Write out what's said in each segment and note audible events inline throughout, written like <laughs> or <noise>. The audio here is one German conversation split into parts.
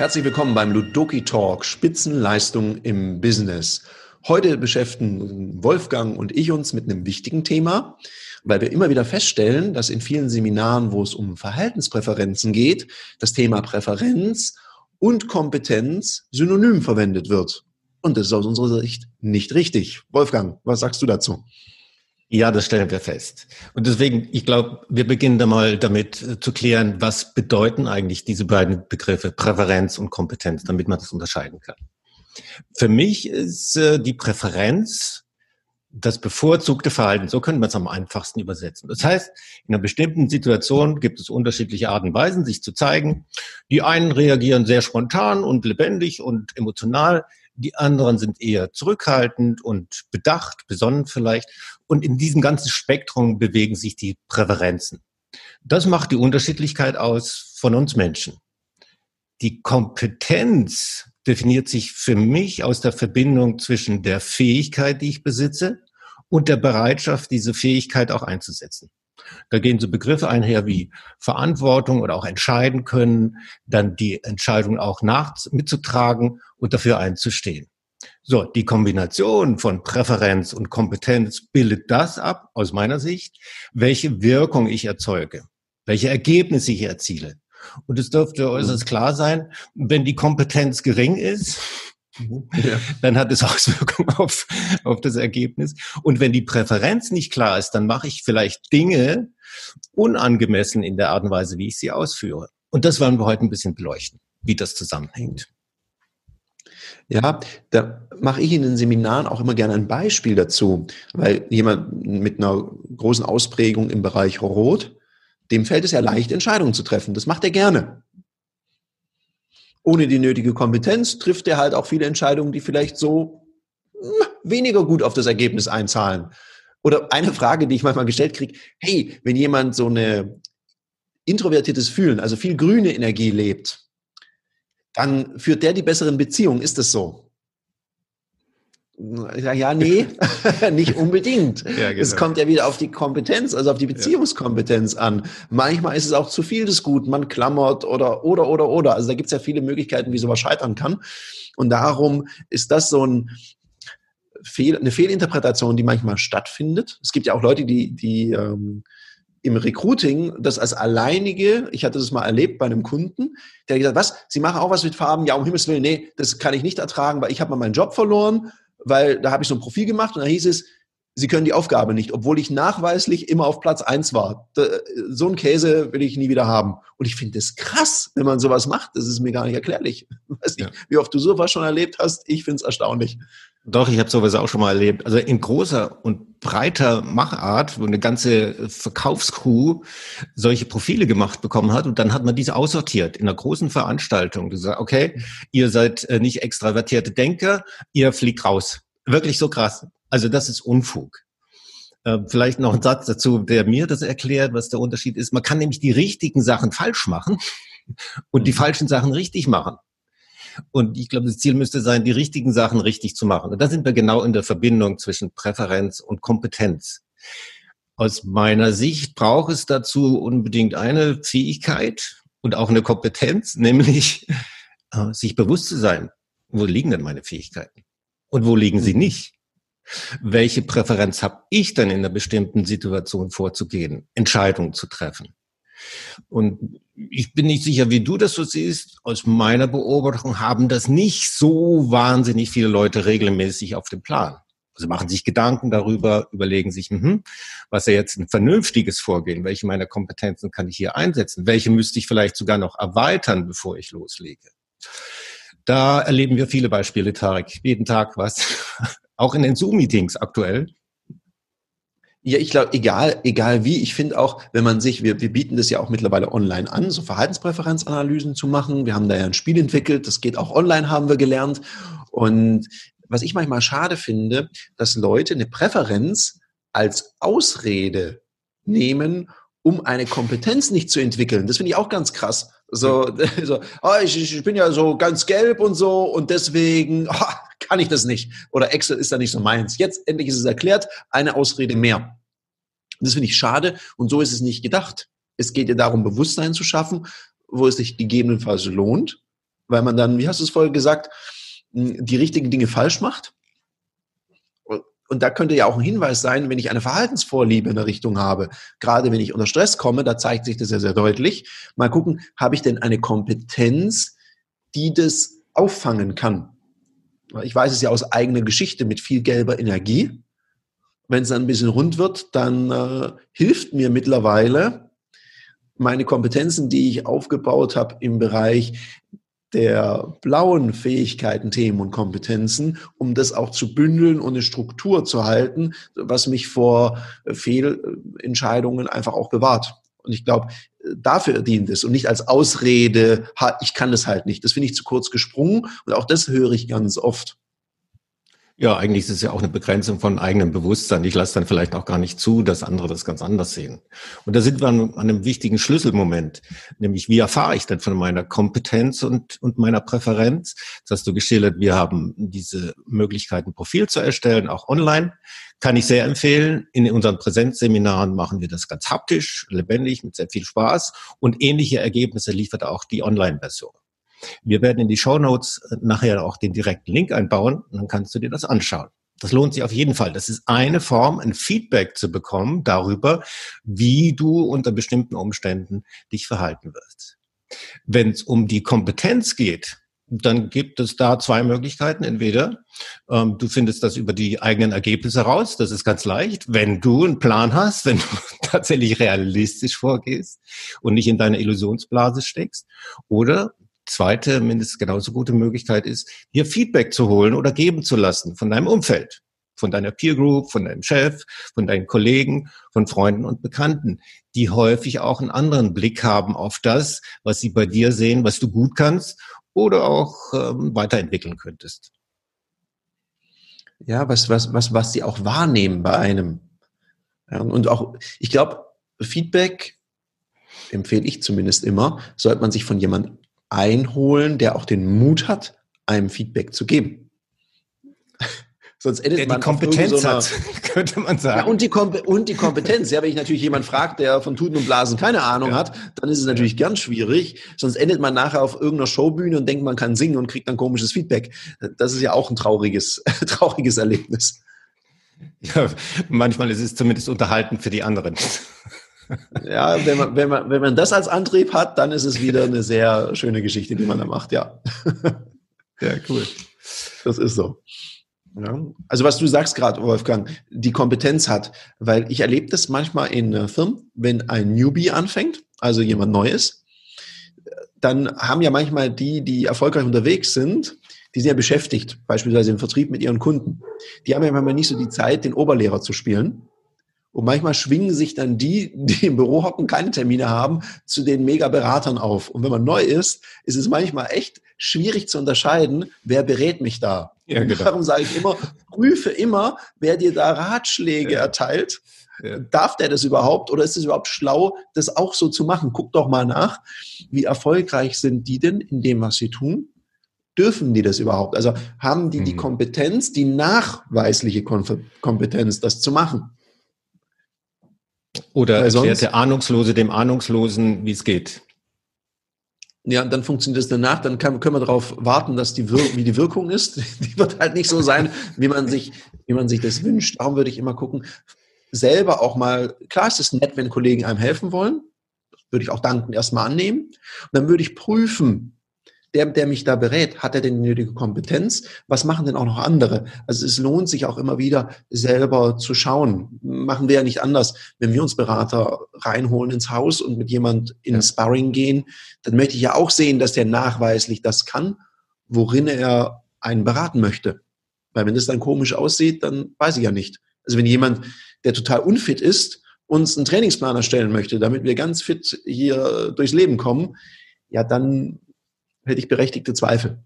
Herzlich willkommen beim Ludoki Talk Spitzenleistung im Business. Heute beschäftigen Wolfgang und ich uns mit einem wichtigen Thema, weil wir immer wieder feststellen, dass in vielen Seminaren, wo es um Verhaltenspräferenzen geht, das Thema Präferenz und Kompetenz synonym verwendet wird. Und das ist aus unserer Sicht nicht richtig. Wolfgang, was sagst du dazu? Ja, das stellen wir fest. Und deswegen, ich glaube, wir beginnen da mal damit äh, zu klären, was bedeuten eigentlich diese beiden Begriffe Präferenz und Kompetenz, damit man das unterscheiden kann. Für mich ist äh, die Präferenz das bevorzugte Verhalten. So könnte man es am einfachsten übersetzen. Das heißt, in einer bestimmten Situation gibt es unterschiedliche Arten und Weisen, sich zu zeigen. Die einen reagieren sehr spontan und lebendig und emotional. Die anderen sind eher zurückhaltend und bedacht, besonnen vielleicht. Und in diesem ganzen Spektrum bewegen sich die Präferenzen. Das macht die Unterschiedlichkeit aus von uns Menschen. Die Kompetenz definiert sich für mich aus der Verbindung zwischen der Fähigkeit, die ich besitze, und der Bereitschaft, diese Fähigkeit auch einzusetzen. Da gehen so Begriffe einher wie Verantwortung oder auch entscheiden können, dann die Entscheidung auch nach, mitzutragen und dafür einzustehen. So, die Kombination von Präferenz und Kompetenz bildet das ab, aus meiner Sicht, welche Wirkung ich erzeuge, welche Ergebnisse ich erziele. Und es dürfte äußerst klar sein, wenn die Kompetenz gering ist, <laughs> ja. dann hat es <laughs> Auswirkungen auf, auf das Ergebnis. Und wenn die Präferenz nicht klar ist, dann mache ich vielleicht Dinge unangemessen in der Art und Weise, wie ich sie ausführe. Und das wollen wir heute ein bisschen beleuchten, wie das zusammenhängt. Ja, da mache ich in den Seminaren auch immer gerne ein Beispiel dazu, weil jemand mit einer großen Ausprägung im Bereich Rot, dem fällt es ja leicht, Entscheidungen zu treffen. Das macht er gerne. Ohne die nötige Kompetenz trifft er halt auch viele Entscheidungen, die vielleicht so hm, weniger gut auf das Ergebnis einzahlen. Oder eine Frage, die ich manchmal gestellt kriege, hey, wenn jemand so eine introvertiertes Fühlen, also viel grüne Energie lebt, dann führt der die besseren Beziehungen. Ist das so? Ja, ja, nee, <laughs> nicht unbedingt. <laughs> Ja, genau. Es kommt ja wieder auf die Kompetenz, also auf die Beziehungskompetenz an. Manchmal ist es auch zu viel des Guten, man klammert oder, oder, oder, oder. Also da gibt es ja viele Möglichkeiten, wie sowas scheitern kann. Und darum ist das so ein Fehl, eine Fehlinterpretation, die manchmal stattfindet. Es gibt ja auch Leute, die, die ähm, im Recruiting das als alleinige, ich hatte das mal erlebt bei einem Kunden, der hat gesagt, was, Sie machen auch was mit Farben? Ja, um Himmels Willen, nee, das kann ich nicht ertragen, weil ich habe mal meinen Job verloren, weil da habe ich so ein Profil gemacht und da hieß es, Sie können die Aufgabe nicht, obwohl ich nachweislich immer auf Platz eins war. So ein Käse will ich nie wieder haben. Und ich finde das krass, wenn man sowas macht. Das ist mir gar nicht erklärlich. Ich <laughs> weiß nicht, ja. wie oft du sowas schon erlebt hast. Ich finde es erstaunlich. Doch, ich habe sowas auch schon mal erlebt. Also in großer und breiter Machart, wo eine ganze Verkaufscrew solche Profile gemacht bekommen hat und dann hat man diese aussortiert in einer großen Veranstaltung. Du sagst, okay, ihr seid äh, nicht extravertierte Denker, ihr fliegt raus. Wirklich so krass. Also das ist Unfug. Äh, vielleicht noch ein Satz dazu, der mir das erklärt, was der Unterschied ist. Man kann nämlich die richtigen Sachen falsch machen und die mhm. falschen Sachen richtig machen. Und ich glaube, das Ziel müsste sein, die richtigen Sachen richtig zu machen. Und da sind wir genau in der Verbindung zwischen Präferenz und Kompetenz. Aus meiner Sicht braucht es dazu unbedingt eine Fähigkeit und auch eine Kompetenz, <laughs> nämlich äh, sich bewusst zu sein, wo liegen denn meine Fähigkeiten und wo liegen sie mhm. nicht. Welche Präferenz habe ich denn in einer bestimmten Situation vorzugehen, Entscheidungen zu treffen? Und ich bin nicht sicher, wie du das so siehst. Aus meiner Beobachtung haben das nicht so wahnsinnig viele Leute regelmäßig auf dem Plan. Also machen sich Gedanken darüber, überlegen sich, mh, was ist jetzt ein vernünftiges Vorgehen? Welche meiner Kompetenzen kann ich hier einsetzen? Welche müsste ich vielleicht sogar noch erweitern, bevor ich loslege? Da erleben wir viele Beispiele, Tarek. Jeden Tag was. <laughs> Auch in den Zoom-Meetings aktuell. Ja, ich glaube, egal, egal wie, ich finde auch, wenn man sich, wir, wir bieten das ja auch mittlerweile online an, so Verhaltenspräferenzanalysen zu machen. Wir haben da ja ein Spiel entwickelt, das geht auch online, haben wir gelernt. Und was ich manchmal schade finde, dass Leute eine Präferenz als Ausrede nehmen, um eine Kompetenz nicht zu entwickeln. Das finde ich auch ganz krass. So, <laughs> so oh, ich, ich bin ja so ganz gelb und so und deswegen, <laughs> oh, kann ich das nicht. Oder Excel ist da nicht so meins. Jetzt endlich ist es erklärt, eine Ausrede mehr. Das finde ich schade und so ist es nicht gedacht. Es geht ja darum, Bewusstsein zu schaffen, wo es sich gegebenenfalls lohnt, weil man dann, wie hast du es vorher gesagt, die richtigen Dinge falsch macht. Und da könnte ja auch ein Hinweis sein, wenn ich eine Verhaltensvorliebe in der Richtung habe, gerade wenn ich unter Stress komme, da zeigt sich das ja sehr deutlich. Mal gucken, habe ich denn eine Kompetenz, die das auffangen kann? Ich weiß es ja aus eigener Geschichte mit viel gelber Energie. Wenn es dann ein bisschen rund wird, dann äh, hilft mir mittlerweile meine Kompetenzen, die ich aufgebaut habe im Bereich der blauen Fähigkeiten, Themen und Kompetenzen, um das auch zu bündeln und eine Struktur zu halten, was mich vor Fehlentscheidungen einfach auch bewahrt. Und ich glaube, dafür dient es und nicht als Ausrede, ich kann das halt nicht. Das finde ich zu kurz gesprungen und auch das höre ich ganz oft. Ja, eigentlich ist es ja auch eine Begrenzung von eigenem Bewusstsein. Ich lasse dann vielleicht auch gar nicht zu, dass andere das ganz anders sehen. Und da sind wir an, einem wichtigen Schlüsselmoment, nämlich wie erfahre ich denn von meiner Kompetenz und, und meiner Präferenz? Das hast du geschildert, wir haben diese Möglichkeit, ein Profil zu erstellen, auch online. Kann ich sehr empfehlen. In unseren Präsenzseminaren machen wir das ganz haptisch, lebendig, mit sehr viel Spaß. Und ähnliche Ergebnisse liefert auch die Online-Version. Wir werden in die Show Notes äh, nachher auch den direkten Link einbauen und dann kannst du dir das anschauen. Das lohnt sich auf jeden Fall. Das ist eine Form, ein Feedback zu bekommen darüber, wie du unter bestimmten Umständen dich verhalten wirst. Wenn es um die Kompetenz geht, dann gibt es da zwei Möglichkeiten. Entweder ähm, du findest das über die eigenen Ergebnisse raus, das ist ganz leicht, wenn du einen Plan hast, <laughs> wenn du tatsächlich realistisch vorgehst und nicht in deiner Illusionsblase steckst. Oder zweite, mindestens genauso gute Möglichkeit ist, dir Feedback zu holen oder geben zu lassen von deinem Umfeld, von deiner Peer Group, von deinem Chef, von deinen Kollegen, von Freunden und Bekannten, die häufig auch einen anderen Blick haben auf das, was sie bei dir sehen, was du gut kannst oder auch ähm, weiterentwickeln könntest. Ja, was, was, was, was sie auch wahrnehmen bei einem. Ja, und auch, ich glaube, Feedback empfehle ich zumindest immer, sollte man sich von jemand einholen, der auch den Mut hat, einem Feedback zu geben. <laughs> Sonst endet der man die Kompetenz so hat, <laughs> könnte man sagen. Ja, und, die Kom und die Kompetenz. Ja, wenn ich natürlich jemand fragt, der von Tuten und Blasen keine Ahnung ja. hat, dann ist es natürlich ja. ganz schwierig. Sonst endet man nachher auf irgendeiner Showbühne und denkt, man kann singen und kriegt dann komisches Feedback. Das ist ja auch ein trauriges, <laughs> trauriges Erlebnis. Ja, manchmal ist es zumindest unterhalten für die anderen. Ja, wenn man, wenn, man, wenn man das als Antrieb hat, dann ist es wieder eine sehr schöne Geschichte, die man da macht, ja. Ja, cool. Das ist so. Ja. Also was du sagst gerade, Wolfgang, die Kompetenz hat, weil ich erlebe das manchmal in äh, Firmen, wenn ein Newbie anfängt, also jemand Neues, dann haben ja manchmal die, die erfolgreich unterwegs sind, die sind ja beschäftigt, beispielsweise im Vertrieb mit ihren Kunden. Die haben ja manchmal nicht so die Zeit, den Oberlehrer zu spielen und manchmal schwingen sich dann die, die im Büro hocken, keine Termine haben, zu den Mega-Beratern auf. Und wenn man neu ist, ist es manchmal echt schwierig zu unterscheiden, wer berät mich da. Ja, genau. Darum sage ich immer, prüfe immer, wer dir da Ratschläge ja. erteilt. Ja. Darf der das überhaupt oder ist es überhaupt schlau, das auch so zu machen? Guck doch mal nach, wie erfolgreich sind die denn in dem, was sie tun? Dürfen die das überhaupt? Also haben die die mhm. Kompetenz, die nachweisliche Kompetenz, das zu machen? Oder erklärt der Ahnungslose dem Ahnungslosen, wie es geht. Ja, dann funktioniert es danach, dann kann, können wir darauf warten, dass die Wir wie die Wirkung ist. <laughs> Die wird halt nicht so sein, wie man sich, wie man sich das wünscht. Darum würde ich immer gucken, selber auch mal, klar ist es nett, wenn Kollegen einem helfen wollen. Würde ich auch dankend erstmal annehmen. Und dann würde ich prüfen, der, der mich da berät, hat er denn die nötige Kompetenz? Was machen denn auch noch andere? Also es lohnt sich auch immer wieder selber zu schauen. Machen wir ja nicht anders. Wenn wir uns Berater reinholen ins Haus und mit jemand in ja. Sparring gehen, dann möchte ich ja auch sehen, dass der nachweislich das kann, worin er einen beraten möchte. Weil wenn das dann komisch aussieht, dann weiß ich ja nicht. Also wenn jemand, der total unfit ist, uns einen Trainingsplan erstellen möchte, damit wir ganz fit hier durchs Leben kommen, ja, dann hätte ich berechtigte Zweifel.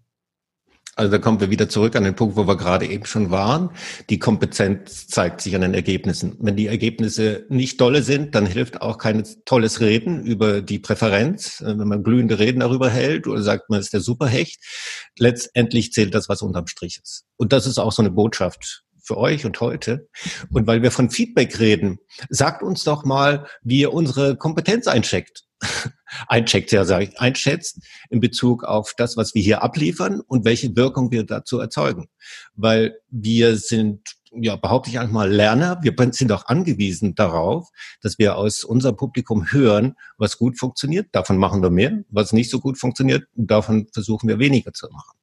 Also da kommen wir wieder zurück an den Punkt, wo wir gerade eben schon waren. Die Kompetenz zeigt sich an den Ergebnissen. Wenn die Ergebnisse nicht dolle sind, dann hilft auch kein tolles Reden über die Präferenz. Äh, wenn man glühende Reden darüber hält oder sagt, man ist der Superhecht. Letztendlich zählt das, was unterm Strich ist. Und das ist auch so eine Botschaft für euch und heute. Und weil wir von Feedback reden, sagt uns doch mal, wie ihr unsere Kompetenz eincheckt. <laughs> eincheckt, ja, sage ich, einschätzt in Bezug auf das, was wir hier abliefern und welche Wirkung wir dazu erzeugen. Weil wir sind ja, behaupte ich einfach mal, Lerner. Wir sind auch angewiesen darauf, dass wir aus unserem Publikum hören, was gut funktioniert. Davon machen wir mehr. Was nicht so gut funktioniert, davon versuchen wir weniger zu machen.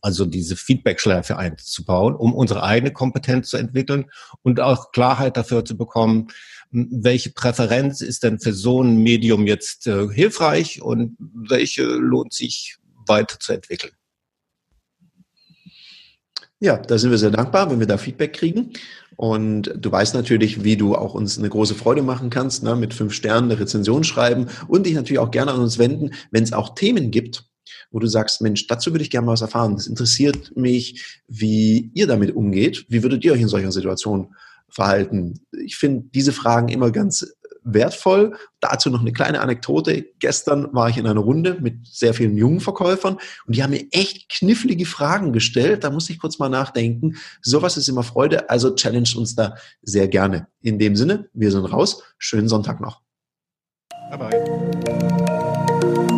Also diese Feedback-Schleife einzubauen, um unsere eigene Kompetenz zu entwickeln und auch Klarheit dafür zu bekommen, welche Präferenz ist denn für so ein Medium jetzt äh, hilfreich und welche lohnt sich weiterzuentwickeln. Ja, da sind wir sehr dankbar, wenn wir da Feedback kriegen. Und du weißt natürlich, wie du auch uns eine große Freude machen kannst, ne, mit fünf Sternen eine Rezension schreiben und dich natürlich auch gerne an uns wenden, wenn es auch Themen gibt, wo du sagst, Mensch, dazu würde ich gerne mal was erfahren. Das interessiert mich, wie ihr damit umgeht. Wie würdet ihr euch in solcher Situation verhalten? Ich finde diese Fragen immer ganz wertvoll. Dazu noch eine kleine Anekdote. Gestern war ich in einer Runde mit sehr vielen jungen Verkäufern und die haben mir echt knifflige Fragen gestellt. Da muss ich kurz mal nachdenken. Sowas ist immer Freude, also challenge uns da sehr gerne. In dem Sinne, wir sind raus. Schönen Sonntag noch. Bye bye.